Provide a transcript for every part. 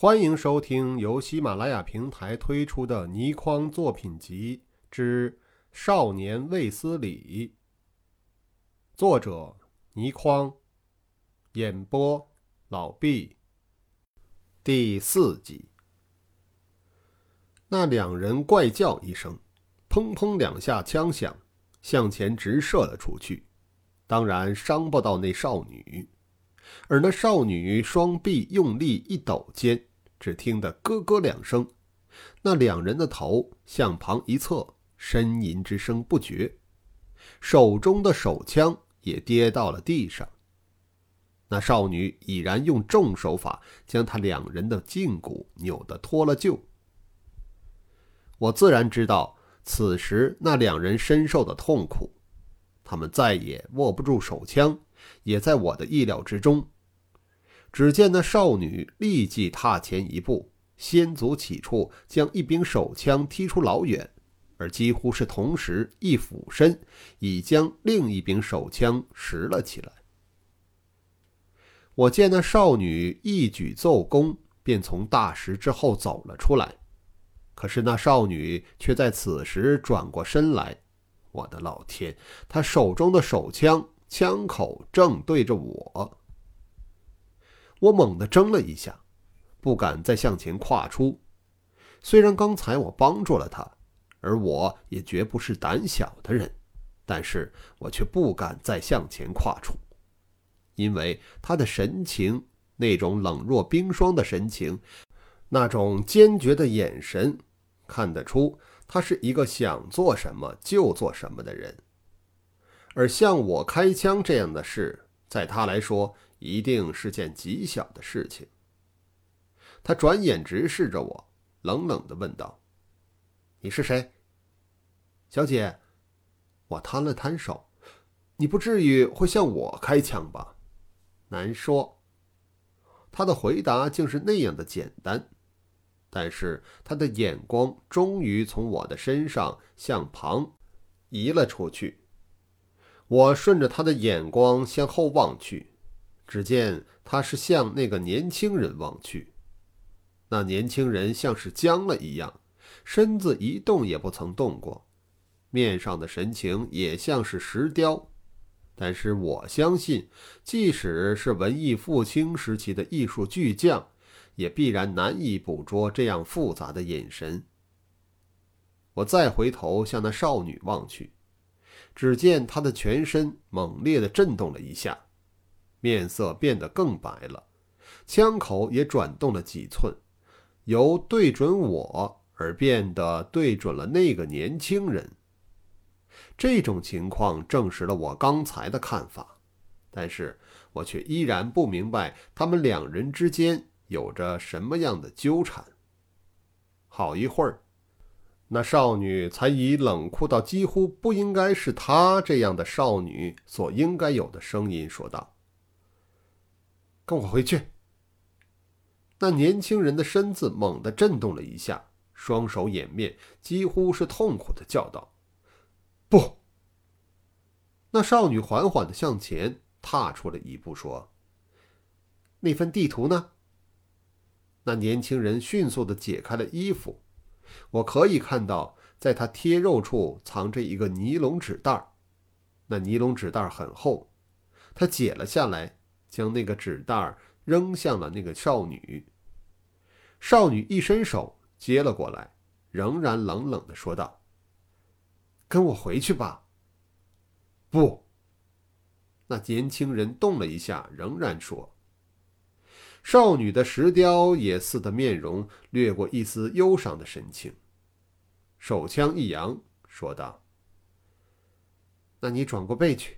欢迎收听由喜马拉雅平台推出的倪匡作品集之《少年卫斯理》，作者倪匡，演播老毕。第四集，那两人怪叫一声，砰砰两下枪响，向前直射了出去，当然伤不到那少女。而那少女双臂用力一抖间，只听得咯咯两声，那两人的头向旁一侧，呻吟之声不绝，手中的手枪也跌到了地上。那少女已然用重手法将他两人的胫骨扭得脱了臼。我自然知道此时那两人深受的痛苦，他们再也握不住手枪。也在我的意料之中。只见那少女立即踏前一步，先足起处，将一柄手枪踢出老远，而几乎是同时一俯身，已将另一柄手枪拾了起来。我见那少女一举奏功，便从大石之后走了出来。可是那少女却在此时转过身来，我的老天！她手中的手枪。枪口正对着我，我猛地怔了一下，不敢再向前跨出。虽然刚才我帮助了他，而我也绝不是胆小的人，但是我却不敢再向前跨出，因为他的神情，那种冷若冰霜的神情，那种坚决的眼神，看得出他是一个想做什么就做什么的人。而向我开枪这样的事，在他来说一定是件极小的事情。他转眼直视着我，冷冷地问道：“你是谁，小姐？”我摊了摊手：“你不至于会向我开枪吧？”难说。他的回答竟是那样的简单，但是他的眼光终于从我的身上向旁移了出去。我顺着他的眼光向后望去，只见他是向那个年轻人望去。那年轻人像是僵了一样，身子一动也不曾动过，面上的神情也像是石雕。但是我相信，即使是文艺复兴时期的艺术巨匠，也必然难以捕捉这样复杂的眼神。我再回头向那少女望去。只见他的全身猛烈地震动了一下，面色变得更白了，枪口也转动了几寸，由对准我而变得对准了那个年轻人。这种情况证实了我刚才的看法，但是我却依然不明白他们两人之间有着什么样的纠缠。好一会儿。那少女才以冷酷到几乎不应该是她这样的少女所应该有的声音说道：“跟我回去。”那年轻人的身子猛地震动了一下，双手掩面，几乎是痛苦的叫道：“不！”那少女缓缓的向前踏出了一步，说：“那份地图呢？”那年轻人迅速的解开了衣服。我可以看到，在他贴肉处藏着一个尼龙纸袋儿那尼龙纸袋儿很厚。他解了下来，将那个纸袋儿扔向了那个少女。少女一伸手接了过来，仍然冷冷地说道：“跟我回去吧。”不。那年轻人动了一下，仍然说。少女的石雕也似的面容掠过一丝忧伤的神情，手枪一扬，说道：“那你转过背去，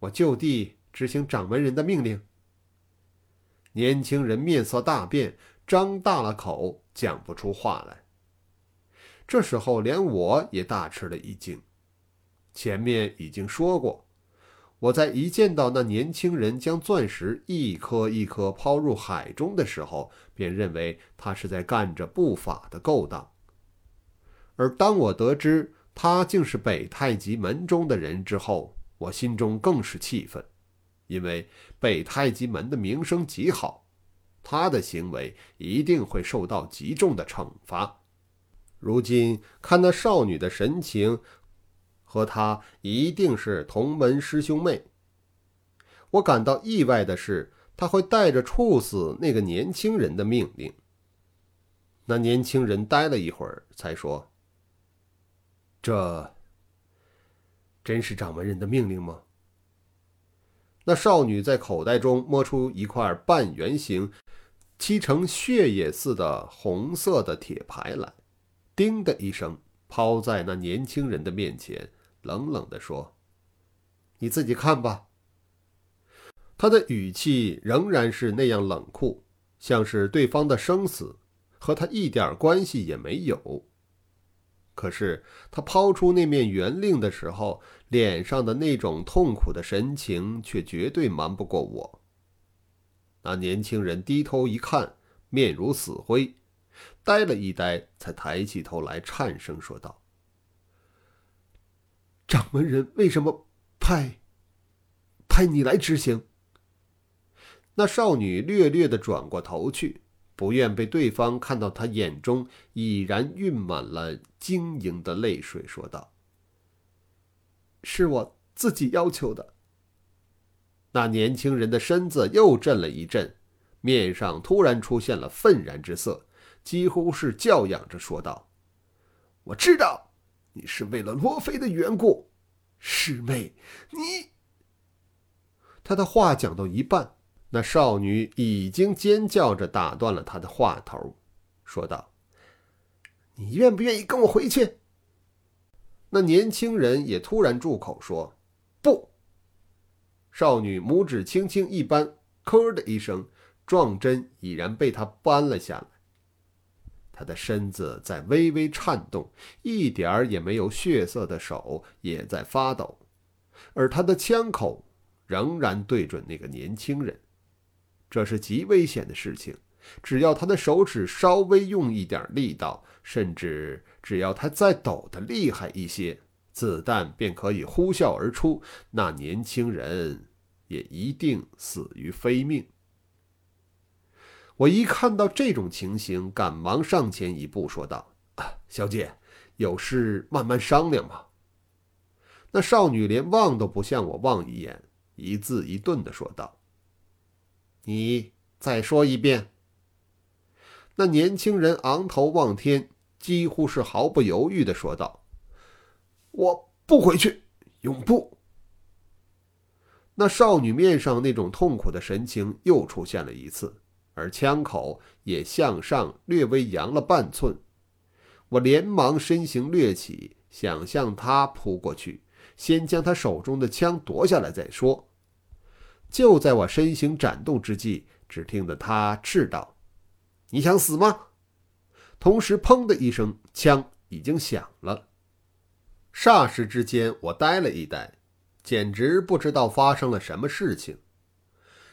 我就地执行掌门人的命令。”年轻人面色大变，张大了口，讲不出话来。这时候，连我也大吃了一惊。前面已经说过。我在一见到那年轻人将钻石一颗一颗抛入海中的时候，便认为他是在干着不法的勾当。而当我得知他竟是北太极门中的人之后，我心中更是气愤，因为北太极门的名声极好，他的行为一定会受到极重的惩罚。如今看那少女的神情，和他一定是同门师兄妹。我感到意外的是，他会带着处死那个年轻人的命令。那年轻人呆了一会儿，才说：“这真是掌门人的命令吗？”那少女在口袋中摸出一块半圆形、漆成血液似的红色的铁牌来，叮的一声抛在那年轻人的面前，冷冷地说：“你自己看吧。”他的语气仍然是那样冷酷，像是对方的生死和他一点关系也没有。可是他抛出那面圆令的时候，脸上的那种痛苦的神情却绝对瞒不过我。那年轻人低头一看，面如死灰，呆了一呆，才抬起头来，颤声说道：“掌门人为什么派派你来执行？”那少女略略的转过头去。不愿被对方看到，她眼中已然蕴满了晶莹的泪水，说道：“是我自己要求的。”那年轻人的身子又震了一震，面上突然出现了愤然之色，几乎是教养着说道：“我知道你是为了罗非的缘故，师妹，你……”他的话讲到一半。那少女已经尖叫着打断了他的话头，说道：“你愿不愿意跟我回去？”那年轻人也突然住口说：“不。”少女拇指轻轻一扳，“咳”的一声，撞针已然被他扳了下来。他的身子在微微颤动，一点儿也没有血色的手也在发抖，而他的枪口仍然对准那个年轻人。这是极危险的事情，只要他的手指稍微用一点力道，甚至只要他再抖得厉害一些，子弹便可以呼啸而出，那年轻人也一定死于非命。我一看到这种情形，赶忙上前一步说道：“小姐，有事慢慢商量吧。”那少女连望都不向我望一眼，一字一顿地说道。你再说一遍。那年轻人昂头望天，几乎是毫不犹豫的说道：“我不回去，永不。”那少女面上那种痛苦的神情又出现了一次，而枪口也向上略微扬了半寸。我连忙身形掠起，想向他扑过去，先将他手中的枪夺下来再说。就在我身形展动之际，只听得他斥道：“你想死吗？”同时，砰的一声，枪已经响了。霎时之间，我呆了一呆，简直不知道发生了什么事情。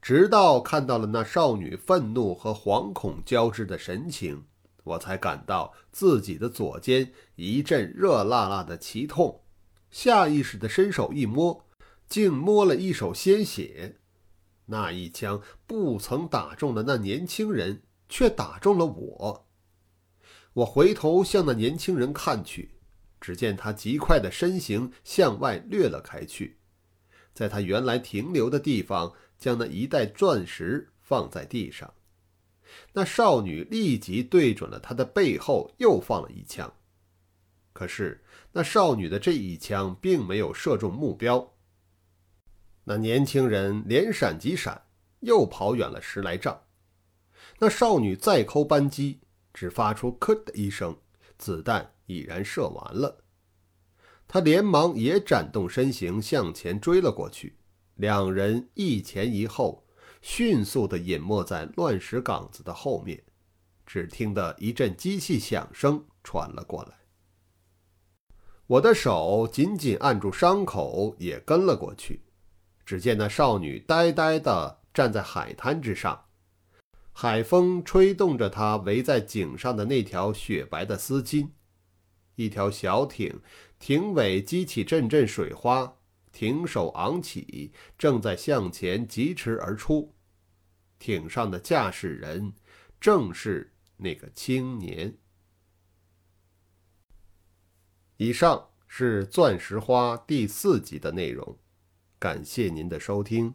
直到看到了那少女愤怒和惶恐交织的神情，我才感到自己的左肩一阵热辣辣的奇痛，下意识地伸手一摸。竟摸了一手鲜血，那一枪不曾打中的那年轻人，却打中了我。我回头向那年轻人看去，只见他极快的身形向外掠了开去，在他原来停留的地方，将那一袋钻石放在地上。那少女立即对准了他的背后，又放了一枪。可是那少女的这一枪并没有射中目标。那年轻人连闪几闪，又跑远了十来丈。那少女再扣扳机，只发出“咳”的一声，子弹已然射完了。他连忙也展动身形向前追了过去，两人一前一后，迅速地隐没在乱石岗子的后面。只听得一阵机器响声传了过来，我的手紧紧按住伤口，也跟了过去。只见那少女呆呆地站在海滩之上，海风吹动着她围在颈上的那条雪白的丝巾。一条小艇艇尾激起阵阵水花，挺手昂起，正在向前疾驰而出。艇上的驾驶人正是那个青年。以上是《钻石花》第四集的内容，感谢您的收听。